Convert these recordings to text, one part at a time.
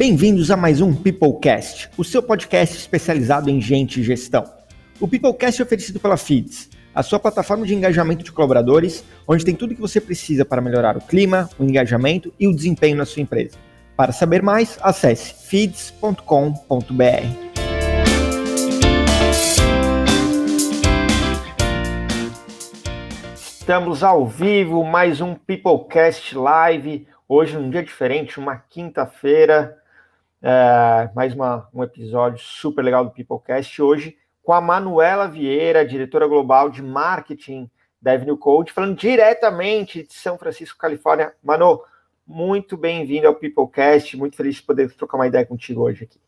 Bem-vindos a mais um Peoplecast, o seu podcast especializado em gente e gestão. O Peoplecast é oferecido pela Feeds, a sua plataforma de engajamento de colaboradores, onde tem tudo o que você precisa para melhorar o clima, o engajamento e o desempenho na sua empresa. Para saber mais, acesse feeds.com.br. Estamos ao vivo, mais um Peoplecast Live. Hoje, num dia diferente, uma quinta-feira, é, mais uma, um episódio super legal do Peoplecast. Hoje, com a Manuela Vieira, diretora global de marketing da Avenue Code, falando diretamente de São Francisco, Califórnia. Manu, muito bem-vindo ao Peoplecast. Muito feliz de poder trocar uma ideia contigo hoje aqui.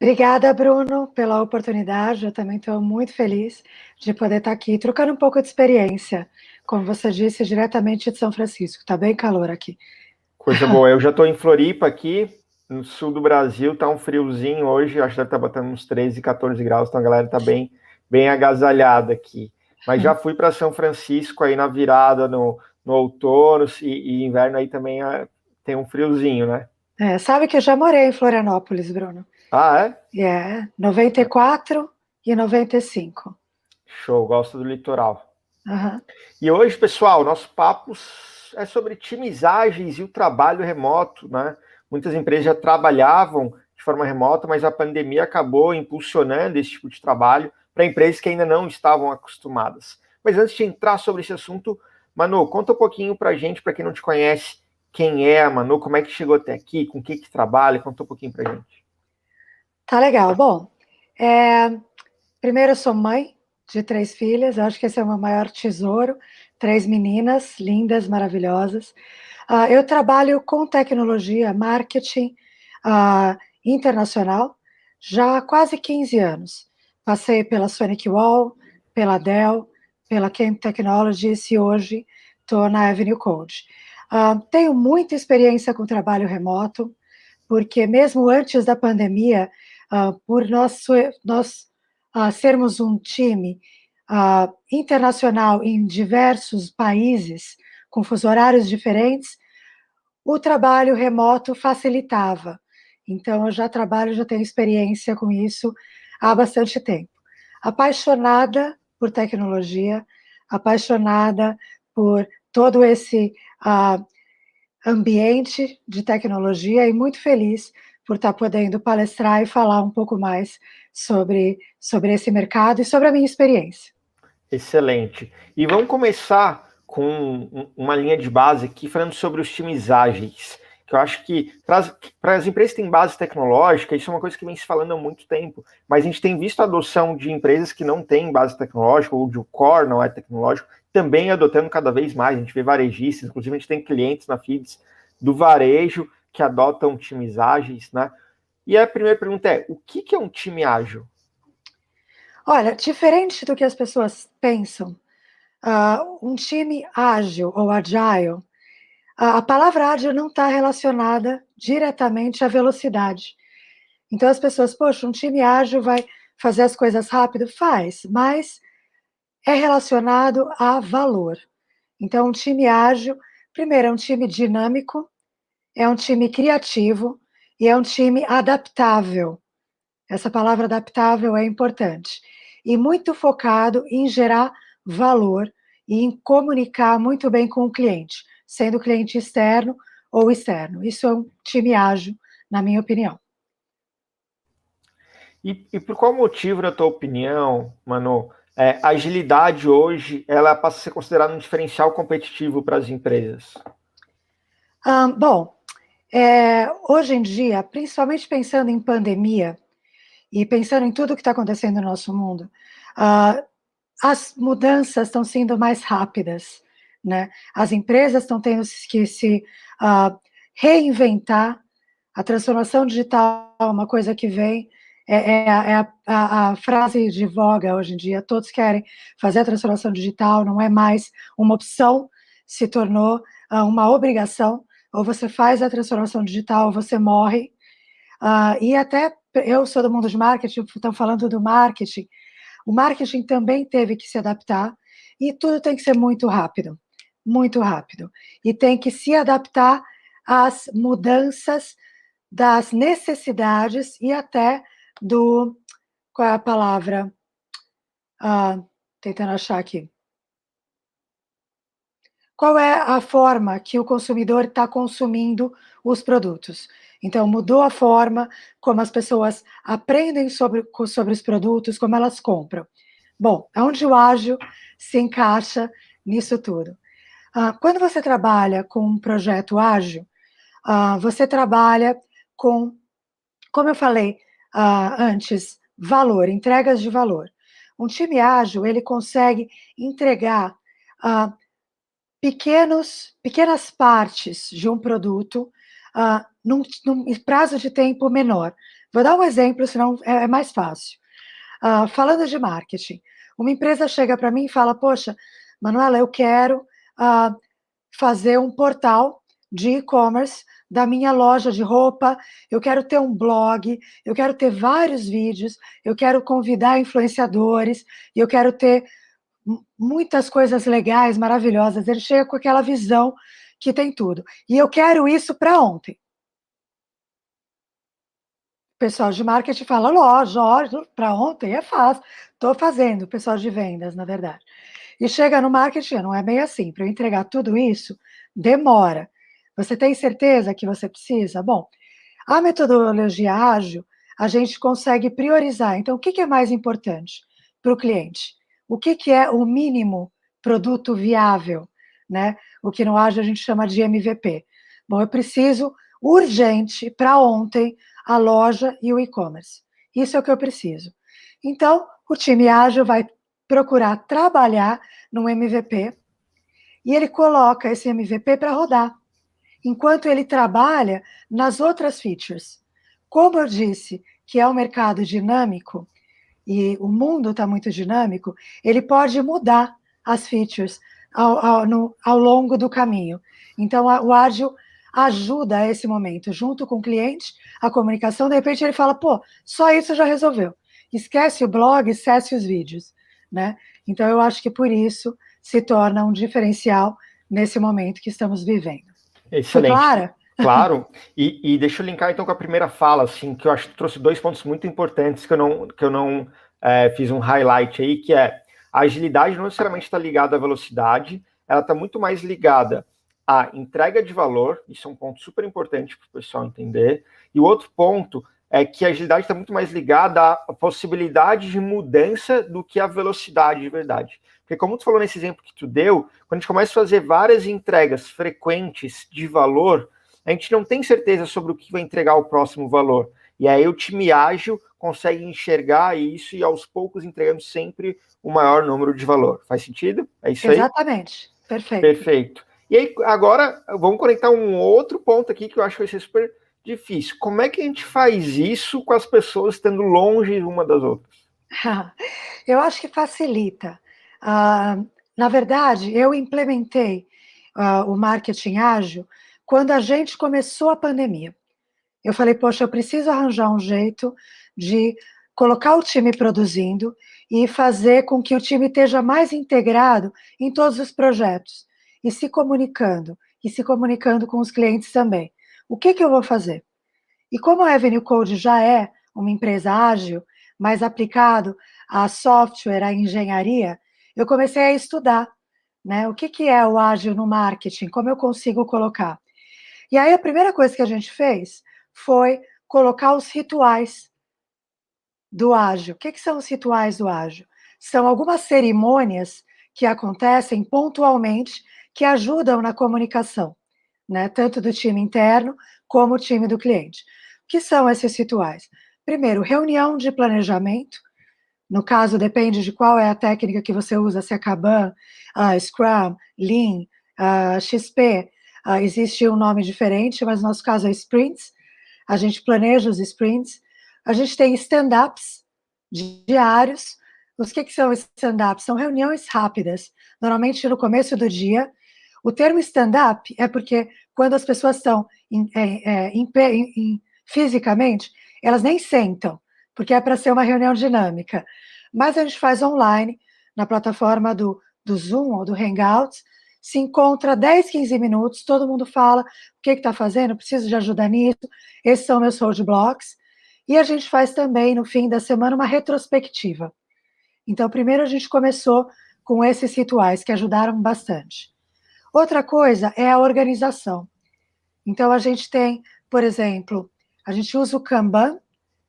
Obrigada, Bruno, pela oportunidade. Eu também estou muito feliz de poder estar aqui trocando um pouco de experiência, como você disse, diretamente de São Francisco. Está bem calor aqui. Coisa boa. Eu já estou em Floripa aqui, no sul do Brasil, tá um friozinho hoje, acho que deve estar tá botando uns 13, 14 graus, então a galera tá bem, bem agasalhada aqui. Mas já fui para São Francisco aí na virada, no, no outono e, e inverno aí também é, tem um friozinho, né? É, sabe que eu já morei em Florianópolis, Bruno. Ah, é? É, 94 e 95. Show, gosto do litoral. Uhum. E hoje, pessoal, nosso papo é sobre timizagens e o trabalho remoto, né? Muitas empresas já trabalhavam de forma remota, mas a pandemia acabou impulsionando esse tipo de trabalho para empresas que ainda não estavam acostumadas. Mas antes de entrar sobre esse assunto, Manu, conta um pouquinho para a gente, para quem não te conhece, quem é a Manu, como é que chegou até aqui, com o que, que trabalha, conta um pouquinho para a gente. Tá legal. Bom, é... primeiro eu sou mãe de três filhas, acho que esse é o meu maior tesouro, três meninas lindas, maravilhosas. Uh, eu trabalho com tecnologia, marketing uh, internacional já há quase 15 anos. Passei pela Sonic Wall, pela Dell, pela Camp Technologies e hoje estou na Avenue Code. Uh, tenho muita experiência com trabalho remoto, porque mesmo antes da pandemia, por nós, nós sermos um time internacional em diversos países, com fuso horários diferentes, o trabalho remoto facilitava. Então, eu já trabalho, já tenho experiência com isso há bastante tempo. Apaixonada por tecnologia, apaixonada por todo esse uh, ambiente de tecnologia e muito feliz por estar podendo palestrar e falar um pouco mais sobre, sobre esse mercado e sobre a minha experiência. Excelente. E vamos começar com uma linha de base aqui falando sobre os times ágeis, que eu acho que para as empresas que têm base tecnológica, isso é uma coisa que vem se falando há muito tempo, mas a gente tem visto a adoção de empresas que não têm base tecnológica, ou de o core não é tecnológico, também adotando cada vez mais. A gente vê varejistas, inclusive a gente tem clientes na FIDS do varejo que adotam times ágeis, né? E a primeira pergunta é: o que é um time ágil? Olha, diferente do que as pessoas pensam, uh, um time ágil ou agile, uh, a palavra ágil não está relacionada diretamente à velocidade. Então as pessoas, poxa, um time ágil vai fazer as coisas rápido? Faz, mas é relacionado a valor. Então, um time ágil, primeiro, é um time dinâmico, é um time criativo e é um time adaptável. Essa palavra adaptável é importante. E muito focado em gerar valor e em comunicar muito bem com o cliente, sendo cliente externo ou externo. Isso é um time ágil, na minha opinião. E, e por qual motivo, na tua opinião, Manu, é, a agilidade hoje ela passa a ser considerada um diferencial competitivo para as empresas? Um, bom, é, hoje em dia, principalmente pensando em pandemia e pensando em tudo que está acontecendo no nosso mundo, uh, as mudanças estão sendo mais rápidas, né? As empresas estão tendo que se uh, reinventar. A transformação digital é uma coisa que vem, é, é, é a, a, a, frase de voga hoje em dia. Todos querem fazer a transformação digital, não é mais uma opção, se tornou uh, uma obrigação. Ou você faz a transformação digital, ou você morre. Uh, e até eu sou do mundo de marketing, estão falando do marketing. O marketing também teve que se adaptar e tudo tem que ser muito rápido, muito rápido. E tem que se adaptar às mudanças das necessidades e até do. Qual é a palavra? Ah, tentando achar aqui. Qual é a forma que o consumidor está consumindo os produtos? Então, mudou a forma como as pessoas aprendem sobre, sobre os produtos, como elas compram. Bom, onde o ágil se encaixa nisso tudo? Ah, quando você trabalha com um projeto ágil, ah, você trabalha com, como eu falei ah, antes, valor, entregas de valor. Um time ágil, ele consegue entregar pequenos, pequenas partes de um produto num, num, prazo de tempo menor. Vou dar um exemplo, senão é, é mais fácil. falando de marketing, uma empresa chega para mim e fala: Poxa, Manuela, eu quero uh, fazer um portal de e-commerce da minha loja de roupa, eu quero ter um blog, eu quero ter vários vídeos, eu quero convidar influenciadores, eu quero ter muitas coisas legais, maravilhosas. Ele chega com aquela visão que tem tudo. E eu quero isso para ontem. O pessoal de marketing fala, lógico, para ontem é fácil. Estou fazendo, pessoal de vendas, na verdade. E chega no marketing, não é bem assim. Para eu entregar tudo isso, demora. Você tem certeza que você precisa? Bom, a metodologia ágil, a gente consegue priorizar. Então, o que, é mais importante para o cliente? O que é o mínimo produto viável? Né? O que no ágil a gente chama de MVP. Bom, eu preciso urgente para ontem a loja e o e-commerce. Isso é o que eu preciso. Então, o time ágil vai procurar trabalhar no MVP e ele coloca esse MVP para rodar, enquanto ele trabalha nas outras features. Como eu disse que é um mercado dinâmico e o mundo está muito dinâmico, ele pode mudar as features ao, ao, no, ao longo do caminho. Então, a, o ágil ajuda a esse momento, junto com o cliente, a comunicação, de repente ele fala, pô, só isso já resolveu. Esquece o blog, esquece os vídeos né? Então eu acho que por isso se torna um diferencial nesse momento que estamos vivendo. Excelente. Foi clara? Claro, e, e, deixa eu linkar então com a primeira fala, assim, que eu acho que trouxe dois pontos muito importantes que eu não, que eu não é, fiz um highlight aí, que é a agilidade não necessariamente está ligada à velocidade, ela está muito mais ligada à entrega de valor, isso é um ponto super importante para o pessoal entender, e o outro ponto é que a agilidade está muito mais ligada à possibilidade de mudança do que à velocidade de verdade. Porque como tu falou nesse exemplo que tu deu, quando a gente começa a fazer várias entregas frequentes de valor, a gente não tem certeza sobre o que vai entregar o próximo valor. E aí o time ágil consegue enxergar isso e aos poucos entregando sempre o maior número de valor. Faz sentido? É isso aí? Exatamente. Perfeito. Perfeito. E aí, agora, vamos conectar um outro ponto aqui que eu acho que vai ser super difícil. Como é que a gente faz isso com as pessoas estando longe uma das outras? Eu acho que facilita. Uh, na verdade, eu implementei uh, o marketing ágil quando a gente começou a pandemia. Eu falei, poxa, eu preciso arranjar um jeito de colocar o time produzindo e fazer com que o time esteja mais integrado em todos os projetos e se comunicando, e se comunicando com os clientes também o que, que eu vou fazer? E como a Avenue Code já é uma empresa ágil, mais aplicado a software, a engenharia, eu comecei a estudar, né? O que, que é o ágil no marketing? Como eu consigo colocar? E aí a primeira coisa que a gente fez foi colocar os rituais do ágil. O que, que são os rituais do ágil? São algumas cerimônias que acontecem pontualmente que ajudam na comunicação né, tanto do time interno como o time do cliente. O que são esses rituais? Primeiro, reunião de planejamento. No caso, depende de qual é a técnica que você usa, se é Kanban, uh, Scrum, Lean, uh, XP. Uh, existe um nome diferente, mas no nosso caso é sprints. A gente planeja os sprints. A gente tem stand-ups diários. Os que, que são stand-ups? São reuniões rápidas, normalmente no começo do dia, o termo stand-up é porque quando as pessoas estão em, é, é, em, em, fisicamente, elas nem sentam, porque é para ser uma reunião dinâmica. Mas a gente faz online, na plataforma do, do Zoom ou do Hangouts, se encontra 10, 15 minutos, todo mundo fala o que está fazendo, preciso de ajuda nisso, esses são meus roadblocks. E a gente faz também, no fim da semana, uma retrospectiva. Então, primeiro a gente começou com esses rituais que ajudaram bastante. Outra coisa é a organização. Então, a gente tem, por exemplo, a gente usa o Kanban,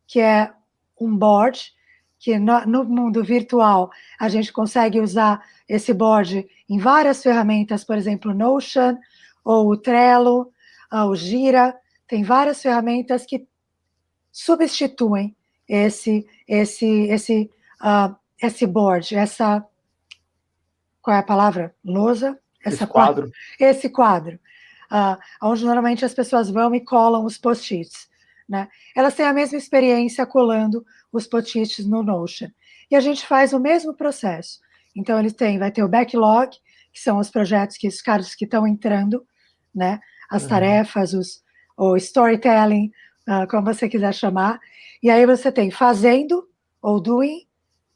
que é um board, que no, mundo virtual a gente consegue usar esse board em várias ferramentas, por exemplo, Notion, ou o Trello, o Gira, tem várias ferramentas que substituem esse, esse, esse, uh, esse board, essa qual é a palavra? Lousa? Essa esse quadro. quadro. Esse quadro. Uh, onde normalmente as pessoas vão e colam os post-its. Né? Elas têm a mesma experiência colando os post-its no Notion. E a gente faz o mesmo processo. Então, ele tem, vai ter o backlog, que são os projetos que os caras que estão entrando, né? As uhum. tarefas, os, o storytelling, uh, como você quiser chamar. E aí você tem fazendo ou doing,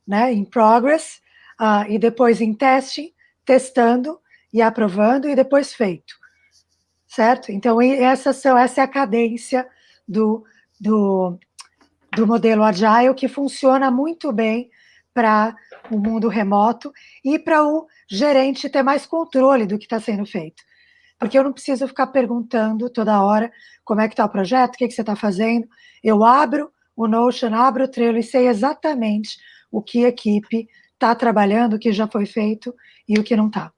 né? In progress, uh, e depois em testing, testando e aprovando, e depois feito. Certo? Então, essa, são, essa é a cadência do, do, do modelo Agile, que funciona muito bem para o mundo remoto e para o gerente ter mais controle do que está sendo feito. Porque eu não preciso ficar perguntando toda hora como é que está o projeto, o que, que você está fazendo. Eu abro o Notion, abro o Trello e sei exatamente o que a equipe está trabalhando, o que já foi feito e o que não está.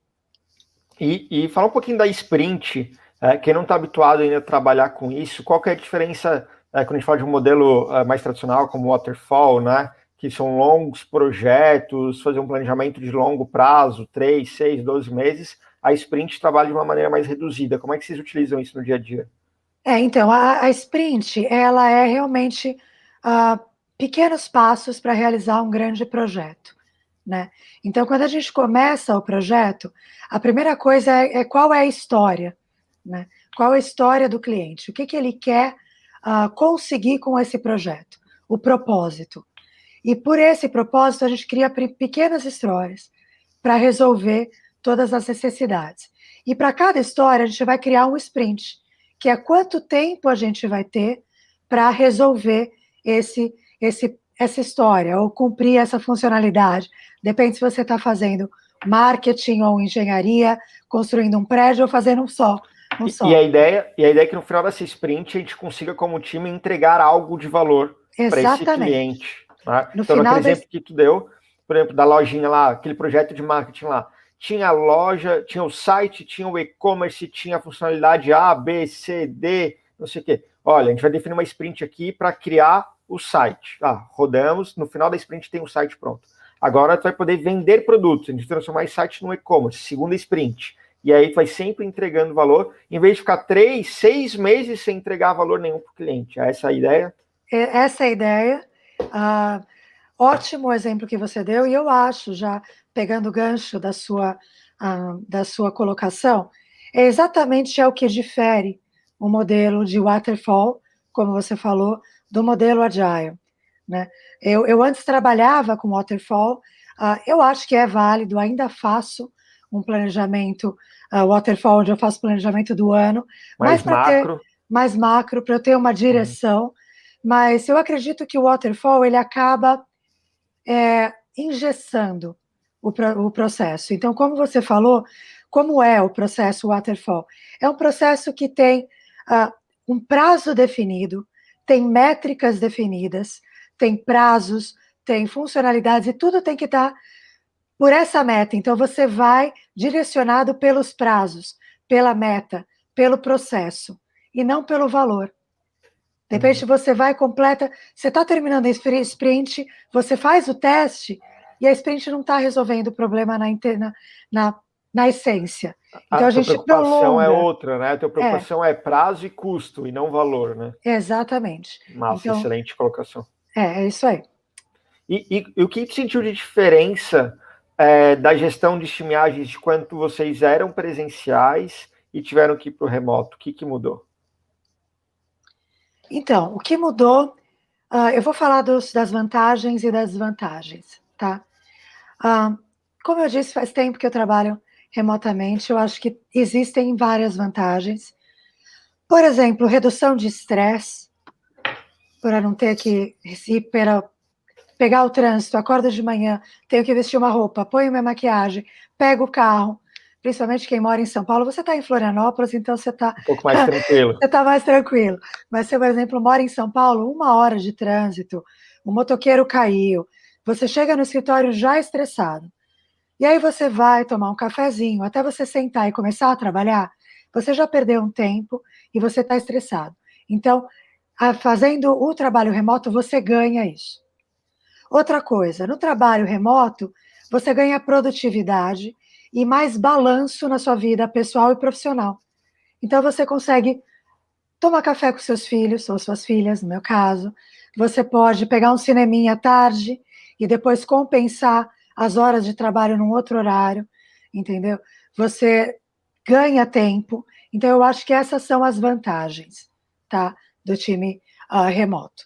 E, e fala um pouquinho da sprint. É, quem não está habituado ainda a trabalhar com isso, qual que é a diferença é, quando a gente fala de um modelo é, mais tradicional como waterfall, né? Que são longos projetos, fazer um planejamento de longo prazo, 3, 6, 12 meses, a sprint trabalha de uma maneira mais reduzida. Como é que vocês utilizam isso no dia a dia? É, então, a, a sprint, ela é realmente uh, pequenos passos para realizar um grande projeto. Né? Então, quando a gente começa o projeto, a primeira coisa é, é qual é a história, né? Qual a história do cliente? O que, que ele quer uh, conseguir com esse projeto? O propósito. E por esse propósito, a gente cria pequenas histórias para resolver todas as necessidades. E para cada história, a gente vai criar um sprint, que é quanto tempo a gente vai ter para resolver esse, esse, essa história, ou cumprir essa funcionalidade. Depende se você está fazendo marketing ou engenharia, construindo um prédio ou fazendo um só. Um. E, a ideia, e a ideia é que no final dessa sprint a gente consiga, como time, entregar algo de valor para esse cliente. Né? No então, naquele exemplo que tu deu, por exemplo, da lojinha lá, aquele projeto de marketing lá, tinha a loja, tinha o site, tinha o e-commerce, tinha a funcionalidade A, B, C, D, não sei o quê. Olha, a gente vai definir uma sprint aqui para criar o site. Ah, rodamos, no final da sprint tem o site pronto. Agora tu vai poder vender produtos, a gente transformar esse site no e-commerce, segunda sprint. E aí vai sempre entregando valor, em vez de ficar três, seis meses sem entregar valor nenhum para o cliente. É essa a ideia? É, essa é a ideia. Uh, ótimo exemplo que você deu, e eu acho, já pegando o gancho da sua, uh, da sua colocação, é exatamente é o que difere o modelo de waterfall, como você falou, do modelo agile. Né? Eu, eu antes trabalhava com waterfall, uh, eu acho que é válido, ainda faço um planejamento uh, waterfall, onde eu faço planejamento do ano, mais macro. Ter, mais macro, para eu ter uma direção. Uhum. Mas eu acredito que o waterfall ele acaba é, engessando o, o processo. Então, como você falou, como é o processo waterfall? É um processo que tem uh, um prazo definido, tem métricas definidas, tem prazos, tem funcionalidades e tudo tem que estar por essa meta. Então, você vai direcionado pelos prazos, pela meta, pelo processo, e não pelo valor. De repente, uhum. você vai completa, você está terminando a sprint, você faz o teste, e a sprint não está resolvendo o problema na, na, na, na essência. Então, a, a gente preocupação é prolonga. é outra, né? A tua preocupação é. é. prazo e custo, e não valor, né? Exatamente. Massa, então, excelente colocação. É, é isso aí. E, e, e o que sentiu de diferença é, da gestão de estimagens de quanto vocês eram presenciais e tiveram que ir para o remoto? O que, que mudou? Então, o que mudou, uh, eu vou falar dos, das vantagens e das desvantagens, tá? Uh, como eu disse, faz tempo que eu trabalho remotamente, eu acho que existem várias vantagens. Por exemplo, redução de estresse, para não ter que para pegar o trânsito, acordo de manhã, tenho que vestir uma roupa, ponho minha maquiagem, pego o carro, principalmente quem mora em São Paulo, você está em Florianópolis, então você está. Um pouco mais tranquilo. você está mais tranquilo. Mas você, por exemplo, mora em São Paulo, uma hora de trânsito, o motoqueiro caiu, você chega no escritório já estressado. E aí você vai tomar um cafezinho, até você sentar e começar a trabalhar, você já perdeu um tempo e você está estressado. Então, fazendo o trabalho remoto, você ganha isso. Outra coisa, no trabalho remoto, você ganha produtividade e mais balanço na sua vida pessoal e profissional. Então você consegue tomar café com seus filhos ou suas filhas, no meu caso. Você pode pegar um cineminha à tarde e depois compensar as horas de trabalho num outro horário, entendeu? Você ganha tempo. Então eu acho que essas são as vantagens, tá, do time uh, remoto.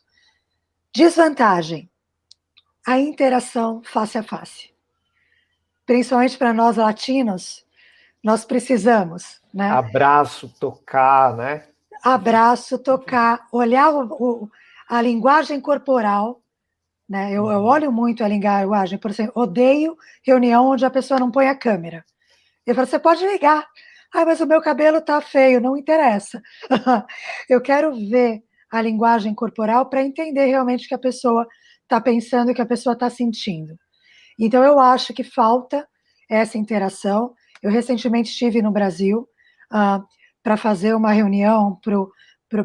Desvantagem: a interação face a face. Principalmente para nós latinos, nós precisamos, né? Abraço, tocar, né? Abraço, tocar, olhar o, o, a linguagem corporal, né? Eu, eu, olho muito a linguagem, por exemplo, odeio reunião onde a pessoa não põe a câmera. Eu falo, você pode ligar. Ah, mas o meu cabelo tá feio, não interessa. eu quero ver a linguagem corporal para entender realmente que a pessoa está pensando, que a pessoa está sentindo. Então, eu acho que falta essa interação. Eu recentemente estive no Brasil uh, para fazer uma reunião,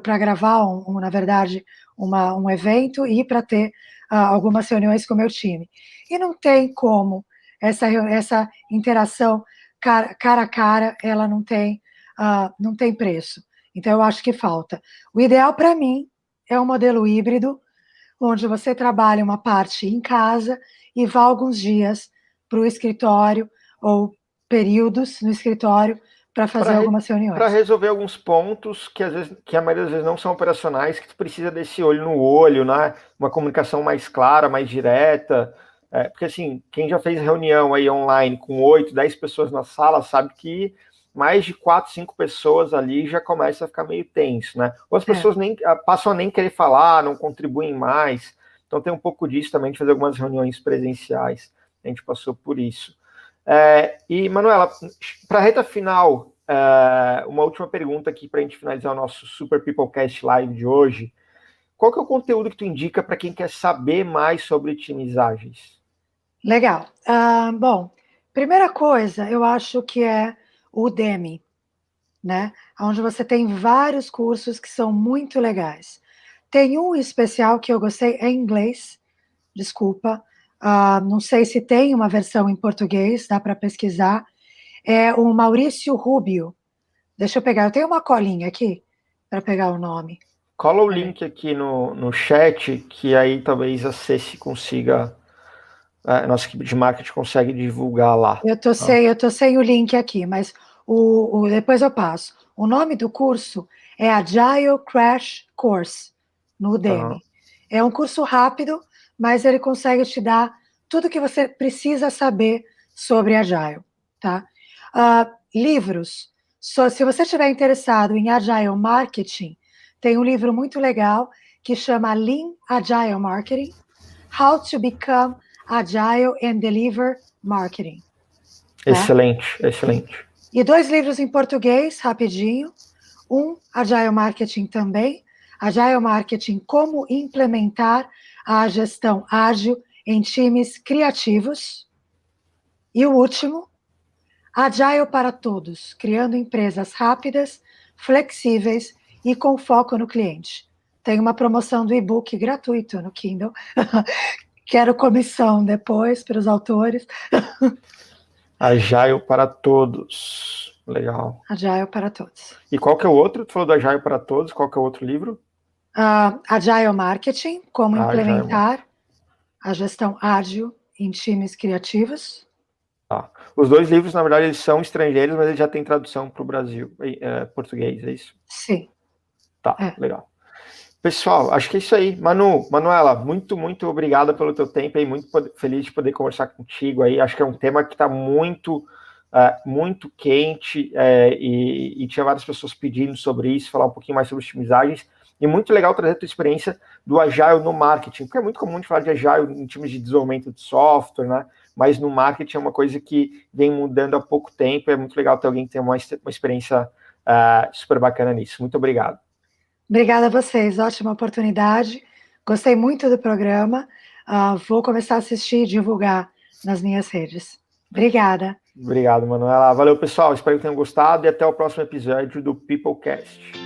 para gravar, um, um, na verdade, uma, um evento e para ter uh, algumas reuniões com o meu time. E não tem como essa, essa interação cara, cara a cara, ela não tem, uh, não tem preço. Então, eu acho que falta. O ideal para mim é um modelo híbrido, onde você trabalha uma parte em casa e vá alguns dias para o escritório ou períodos no escritório para fazer pra algumas reuniões. Para resolver alguns pontos que às vezes, que a maioria das vezes não são operacionais, que tu precisa desse olho no olho, né? Uma comunicação mais clara, mais direta. É, porque assim, quem já fez reunião aí online com oito, dez pessoas na sala sabe que mais de quatro, cinco pessoas ali já começa a ficar meio tenso, né? Ou as é. pessoas nem ah, passam a nem querer falar, não contribuem mais. Então tem um pouco disso também de fazer algumas reuniões presenciais. A gente passou por isso. É, e, Manuela, para a reta final, é, uma última pergunta aqui para a gente finalizar o nosso Super Peoplecast Live de hoje. Qual que é o conteúdo que tu indica para quem quer saber mais sobre otimizagens? Legal. Uh, bom, primeira coisa, eu acho que é Udemy, né? Onde você tem vários cursos que são muito legais. Tem um especial que eu gostei em inglês, desculpa, uh, não sei se tem uma versão em português, dá para pesquisar. É o Maurício Rubio. Deixa eu pegar, eu tenho uma colinha aqui para pegar o nome. Cola o link aqui no, no chat, que aí talvez a Ceci consiga a nossa equipe de marketing consegue divulgar lá. Eu tô, sem, eu tô sem o link aqui, mas o, o, depois eu passo. O nome do curso é Agile Crash Course, no Udemy. Uhum. É um curso rápido, mas ele consegue te dar tudo que você precisa saber sobre Agile, tá? Uh, livros. So, se você estiver interessado em Agile Marketing, tem um livro muito legal que chama Lean Agile Marketing, How to Become Agile and Deliver Marketing. Tá? Excelente, excelente. E dois livros em português, rapidinho. Um, Agile Marketing também. Agile Marketing, como implementar a gestão ágil em times criativos. E o último, Agile para Todos, criando empresas rápidas, flexíveis e com foco no cliente. Tem uma promoção do e-book gratuito no Kindle, Quero comissão depois para os autores. Agile para todos. Legal. Agile para todos. E qual que é o outro? Tu falou do Agile para todos, qual que é o outro livro? Uh, Agile Marketing, como ah, implementar Agile. a gestão ágil em times criativos. Ah, os dois livros, na verdade, eles são estrangeiros, mas eles já têm tradução para o Brasil, é, português, é isso? Sim. Tá, é. legal. Pessoal, acho que é isso aí. Manu, Manuela, muito, muito obrigada pelo teu tempo aí, muito feliz de poder conversar contigo aí. Acho que é um tema que está muito uh, muito quente é, e, e, tinha várias pessoas pedindo sobre isso, falar um pouquinho mais sobre otimizagens. E muito legal trazer a tua experiência do Agile no marketing, porque é muito comum de falar de Agile em times de desenvolvimento de software, né? Mas no marketing é uma coisa que vem mudando há pouco tempo. É muito legal ter alguém que tem uma, uma experiência uh, super bacana nisso. Muito obrigado. Obrigada a vocês, ótima oportunidade. Gostei muito do programa. Uh, vou começar a assistir e divulgar nas minhas redes. Obrigada. Obrigado, Manuela. Valeu, pessoal. Espero que tenham gostado e até o próximo episódio do Peoplecast.